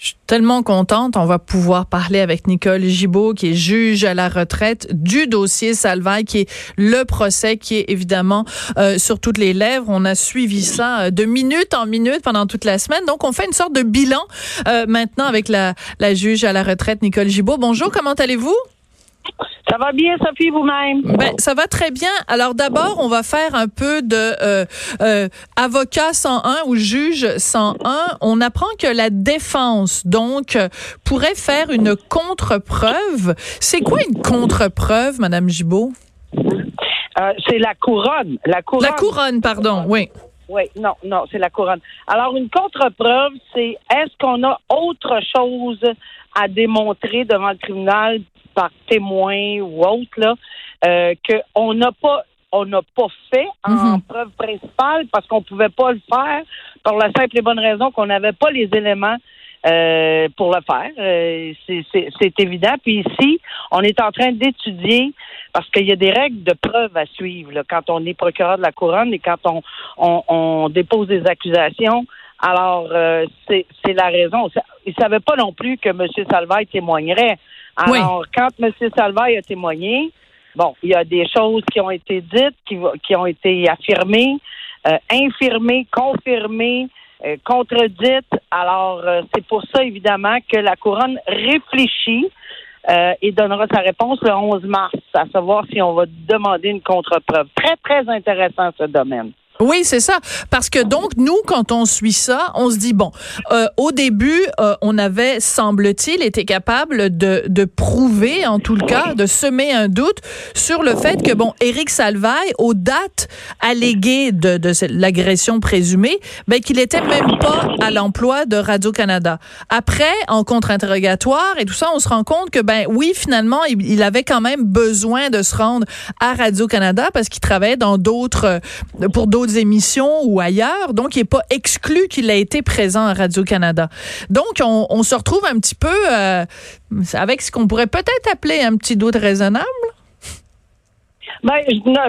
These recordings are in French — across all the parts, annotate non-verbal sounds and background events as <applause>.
Je suis tellement contente. On va pouvoir parler avec Nicole Gibault, qui est juge à la retraite du dossier Salvaille, qui est le procès qui est évidemment euh, sur toutes les lèvres. On a suivi ça euh, de minute en minute pendant toute la semaine. Donc, on fait une sorte de bilan euh, maintenant avec la, juge à la retraite, Nicole Gibault. Bonjour, comment allez-vous? Ça va bien, Sophie, vous-même? Ben, ça va très bien. Alors d'abord, on va faire un peu de euh, euh, avocat 101 ou juge 101. On apprend que la défense, donc, pourrait faire une contre-preuve. C'est quoi une contre-preuve, Madame Gibault? Euh, c'est la couronne. La couronne. La couronne, pardon, oui. Oui, non, non, c'est la couronne. Alors, une contre-preuve, c'est est-ce qu'on a autre chose à démontrer devant le tribunal par témoin ou autre, là, euh, qu'on n'a pas on n'a pas fait en Mhm. preuve principale parce qu'on pouvait pas le faire pour la simple et bonne raison qu'on n'avait pas les éléments euh, pour le faire. Euh, c'est- évident. Puis ici, on est en train d'étudier parce qu'il y a des règles de preuve à suivre là, quand on est procureur de la couronne et quand on, on, on dépose des accusations. Alors, euh, c'est c'est la raison. Il ne savait pas non plus que M. Salvaille témoignerait. Alors, quand M. Salvaille a témoigné, bon, il y a des choses qui ont été dites, qui, qui ont été affirmées, euh, infirmées, confirmées, euh, contredites. Alors, euh, c'est pour ça, évidemment, que la couronne réfléchit euh, et donnera sa réponse le 11 mars, à savoir si on va demander une contre-preuve. Très, très intéressant, ce domaine. Oui, c'est ça. Parce que donc, nous, quand on suit ça, on se dit, bon, euh, au début, euh, on avait, semble-t-il, été capable de, de prouver, en tout cas, de semer un doute sur le fait que, bon, Éric Salvaille, aux dates alléguées de, de l'agression présumée, ben, qu'il était même pas à l'emploi de Radio-Canada. Après, en contre-interrogatoire et tout ça, on se rend compte que, ben, oui, finalement, il, il avait quand même besoin de se rendre à Radio-Canada parce qu'il travaillait dans d'autres, pour d'autres émissions ou ailleurs. Donc, il n'est pas exclu qu'il ait été présent à Radio-Canada. Donc, on, se retrouve un petit peu euh, avec ce qu'on pourrait peut-être appeler un petit doute raisonnable. Ben,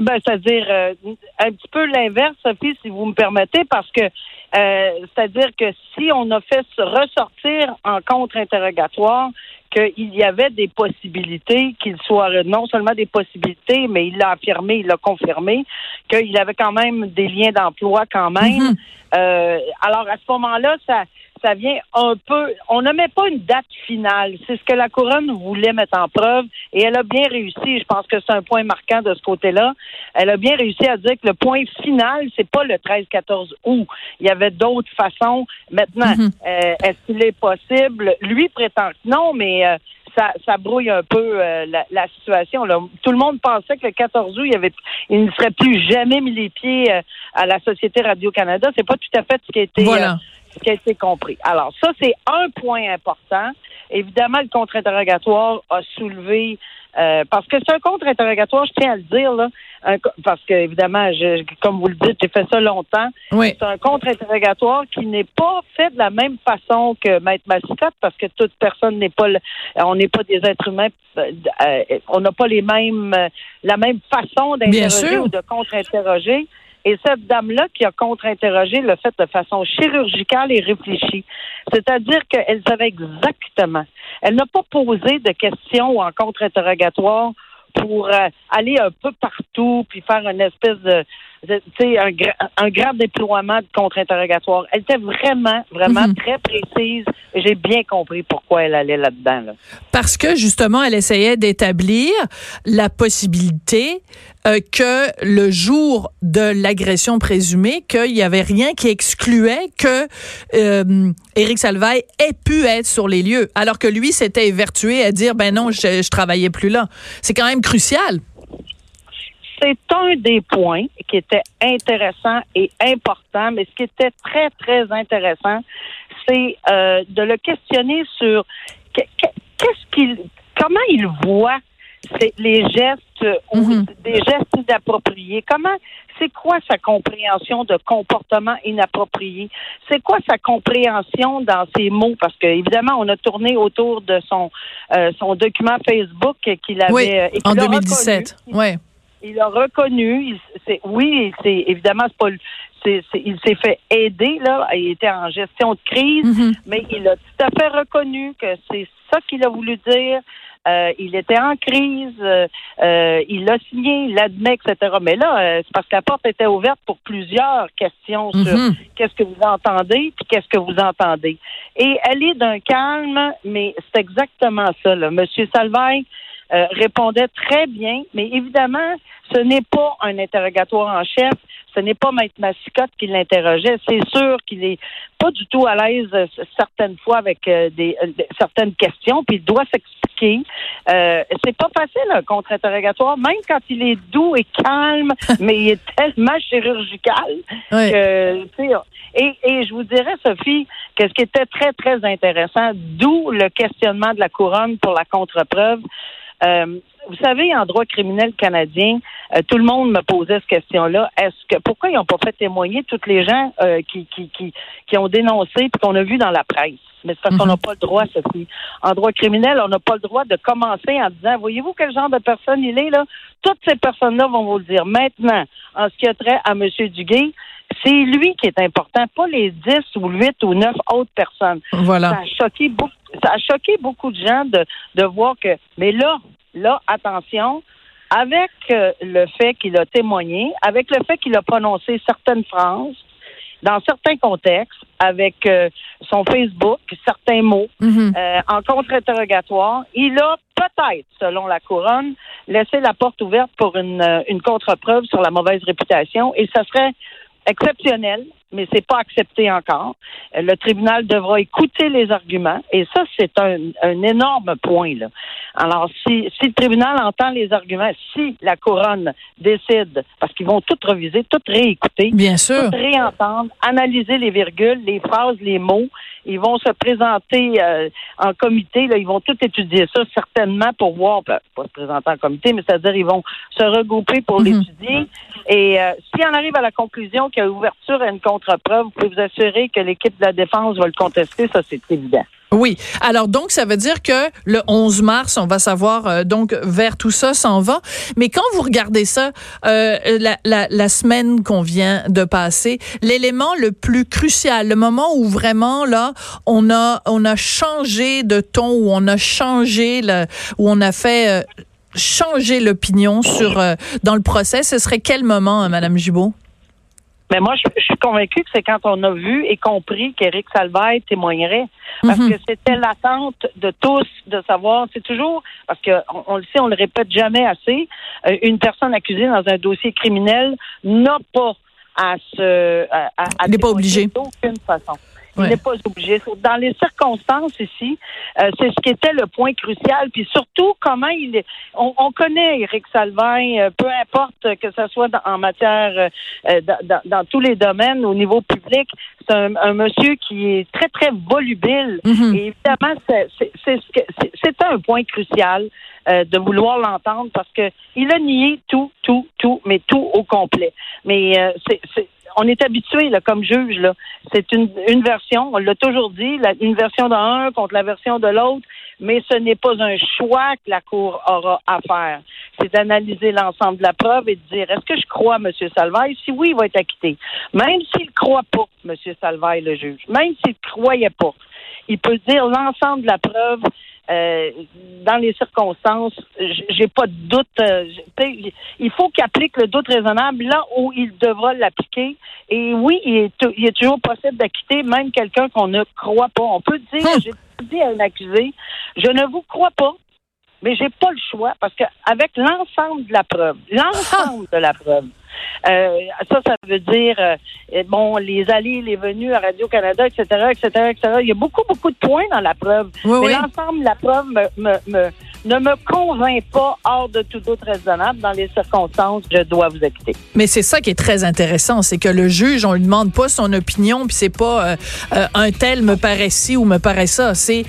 ben, c'est-à-dire euh, un petit peu l'inverse, Sophie, si vous me permettez, parce que euh, c'est-à-dire que si on a fait ressortir en contre-interrogatoire qu'il y avait des possibilités, qu'il soit non seulement des possibilités, mais il l'a affirmé, il l'a confirmé, qu'il avait quand même des liens d'emploi quand même. Mhm. Euh, alors à ce moment-là, ça ça vient un peu. On ne met pas une date finale. C'est ce que la couronne voulait mettre en preuve et elle a bien réussi. Je pense que c'est un point marquant de ce côté-là. Elle a bien réussi à dire que le point final, c'est pas le 13-14 août. Il y avait d'autres façons. Maintenant, Mhm. euh, est-ce qu'il est possible? Lui prétend que non, mais euh, ça, ça brouille un peu euh, la, la situation. Là. Tout le monde pensait que le 14 août, il, avait, il ne serait plus jamais mis les pieds euh, à la Société Radio-Canada. C'est pas tout à fait ce qui a été, Voilà. euh, ce qui a été compris. Alors, ça, c'est un point important. Évidemment, le contre-interrogatoire a soulevé euh, parce que c'est un contre-interrogatoire, je tiens à le dire, là, un parce que évidemment, je, comme vous le dites, j'ai fait ça longtemps. Oui. C'est un contre-interrogatoire qui n'est pas fait de la même façon que Maître Massicotte, parce que toute personne n'est pas, le- on n'est pas des êtres humains, euh, on n'a pas les mêmes, la même façon d'interroger ou de contre-interroger. Et cette dame-là qui a contre-interrogé l'a fait de façon chirurgicale et réfléchie. C'est-à-dire qu'elle savait exactement. Elle n'a pas posé de questions en contre-interrogatoire pour euh, aller un peu partout puis faire une espèce de, de- tu sais, un, gra- un grand déploiement de contre-interrogatoire. Elle était vraiment, vraiment Mhm. très précise. J'ai bien compris pourquoi elle allait là-dedans. Là. Parce que justement, elle essayait d'établir la possibilité euh, que le jour de l'agression présumée, qu'il n'y avait rien qui excluait que euh, Éric Salvaille ait pu être sur les lieux, alors que lui s'était évertué à dire ben non, je, je travaillais plus là. C'est quand même crucial. c'est un des points qui était intéressant et important, mais ce qui était très, très intéressant, c'est euh, de le questionner sur que- que- qu'est-ce qu'il, comment il voit c'est les gestes ou Mhm. des gestes inappropriés. Comment, c'est quoi sa compréhension de comportement inapproprié? C'est quoi sa compréhension dans ses mots? Parce que évidemment, on a tourné autour de son euh, son document Facebook qu'il avait Oui, euh, et en qu'il a 2017. reconnu. Ouais. Il a reconnu, il- c'est oui, c'est évidemment c'est pas il s'est fait aider, là. Il était en gestion de crise, mm-hmm. mais il a tout à fait reconnu que c'est ça qu'il a voulu dire. Euh, il était en crise, euh, euh, il l'a signé, il l'admet, etc. Mais là, c'est parce que la porte était ouverte pour plusieurs questions sur mm-hmm. qu'est-ce que vous entendez, puis qu'est-ce que vous entendez. Et elle est d'un calme, mais c'est exactement ça. Là. Monsieur Salvaille répondait très bien, mais évidemment, ce n'est pas un interrogatoire en chef. Ce n'est pas Maître Massicotte qui l'interrogeait. C'est sûr qu'il est pas du tout à l'aise euh, certaines fois avec euh, des, euh, certaines questions, puis il doit s'expliquer. Euh, c'est pas facile un contre-interrogatoire, même quand il est doux et calme, <laughs> mais il est tellement chirurgical que et, et je vous dirais, Sophie, que ce qui était très, très intéressant, d'où le questionnement de la couronne pour la contre-preuve, euh, vous savez, en droit criminel canadien, euh, tout le monde me posait cette question-là. Est-ce que pourquoi ils n'ont pas fait témoigner toutes les gens euh, qui, qui, qui, qui, ont dénoncé puis qu'on a vu dans la presse? Mais c'est parce qu'on mhm. n'a pas le droit, Sophie. En droit criminel, on n'a pas le droit de commencer en disant Voyez-vous quel genre de personne il est là? Toutes ces personnes-là vont vous le dire. Maintenant, en ce qui a trait à M. Duguay, c'est lui qui est important, pas les 10 ou 8 ou 9 autres personnes. Voilà. Ça a choqué beaucoup, ça a choqué beaucoup de gens de, de voir que, mais là, là, attention, avec euh, le fait qu'il a témoigné, avec le fait qu'il a prononcé certaines phrases, dans certains contextes, avec euh, son Facebook, certains mots, mhm. euh, en contre-interrogatoire, il a peut-être, selon la couronne, laissé la porte ouverte pour une, une contre-preuve sur la mauvaise réputation et ça serait exceptionnel, mais c'est pas accepté encore. Euh, le tribunal devra écouter les arguments et ça, c'est un, un, énorme point. Là. Alors, si, si le tribunal entend les arguments, si la couronne décide, parce qu'ils vont tout reviser, tout réécouter, Bien sûr. tout réentendre, analyser les virgules, les phrases, les mots, ils vont se présenter euh, en comité. Là, ils vont tout étudier ça certainement pour voir, ben, pas se présenter en comité, mais c'est-à-dire ils vont se regrouper pour mhm. l'étudier. Et euh, si on arrive à la conclusion qu'il y a ouverture à une contre-preuve, vous pouvez vous assurer que l'équipe de la défense va le contester. Ça, c'est évident. Oui. Alors donc ça veut dire que le 11 mars, on va savoir euh, donc vers tout ça s'en va. Mais quand vous regardez ça, euh, la, la, la, semaine qu'on vient de passer, l'élément le plus crucial, le moment où vraiment là on a on a changé de ton, où on a changé le, où on a fait euh, changer l'opinion sur euh, dans le procès, ce serait quel moment, hein, Madame Gibault? Mais moi, je, suis convaincue que c'est quand on a vu et compris qu'Éric Salvaille témoignerait. Parce mhm. que c'était l'attente de tous de savoir, c'est toujours, parce que on, le sait, on le répète jamais assez, euh, une personne accusée dans un dossier criminel n'a pas à se... À, à, n'est pas obligé. D'aucune façon. Il n'est pas obligé. Dans les circonstances ici, euh, c'est ce qui était le point crucial. Puis surtout, comment il est. On, connaît Éric Salvin, euh, peu importe que ce soit en matière, euh, dans, tous les domaines, au niveau public, c'est un, monsieur qui est très, très volubile. Mm-hmm. Et évidemment, c'est un point crucial. de vouloir l'entendre parce que il a nié tout, tout, tout, mais tout au complet. Mais c'est on est habitué là, comme juge. Là. C'est une, version, on l'a toujours dit, une version d'un contre la version de l'autre, mais ce n'est pas un choix que la Cour aura à faire. C'est d'analyser l'ensemble de la preuve et de dire est-ce que je crois M. Salvaille? Si oui, il va être acquitté. Même s'il ne croit pas, M. Salvaille, le juge, même s'il ne croyait pas, il peut dire l'ensemble de la preuve euh, dans les circonstances, j'ai pas de doute. Euh, il faut qu'il applique le doute raisonnable là où il devra l'appliquer. Et oui, il est, il est toujours possible d'acquitter même quelqu'un qu'on ne croit pas. On peut dire, hum. j'ai dit à un accusé, je ne vous crois pas, mais j'ai pas le choix parce que avec l'ensemble de la preuve, l'ensemble de la preuve, euh, ça, ça veut dire euh, bon les allées, les venues à Radio Canada, etc., etc., etc. Il y a beaucoup, beaucoup de points dans la preuve, mais l'ensemble de la preuve me, me ne me convainc pas hors de tout doute raisonnable dans les circonstances, je dois vous acquitter. Mais c'est ça qui est très intéressant, c'est que le juge, on lui demande pas son opinion, puis c'est pas euh, euh, un tel me paraît ci ou me paraît ça. C'est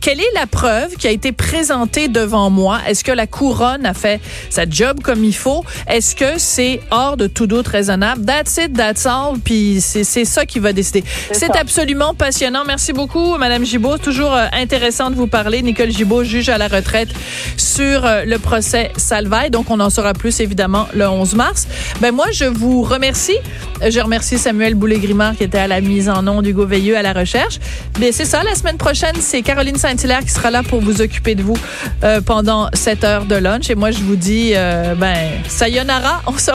quelle est la preuve qui a été présentée devant moi? Est-ce que la couronne a fait sa job comme il faut? Est-ce que c'est hors de tout doute raisonnable? That's it, that's all. Puis c'est ça qui va décider. C'est absolument passionnant. Merci beaucoup, Madame Gibault. Toujours euh, intéressant de vous parler. Nicole Gibault, juge à la retraite sur euh, le procès Salvaille. Donc, on en saura plus, évidemment, le 11 mars. Ben, moi, je vous remercie. Je remercie Samuel Boulay-Grimard qui était à la mise en nom d'Hugo Veilleux à la recherche. Ben, c'est ça. La semaine prochaine, c'est Caroline Saint-Hilaire qui sera là pour vous occuper de vous euh, pendant cette heure de lunch. Et moi, je vous dis, euh, ben, sayonara. On se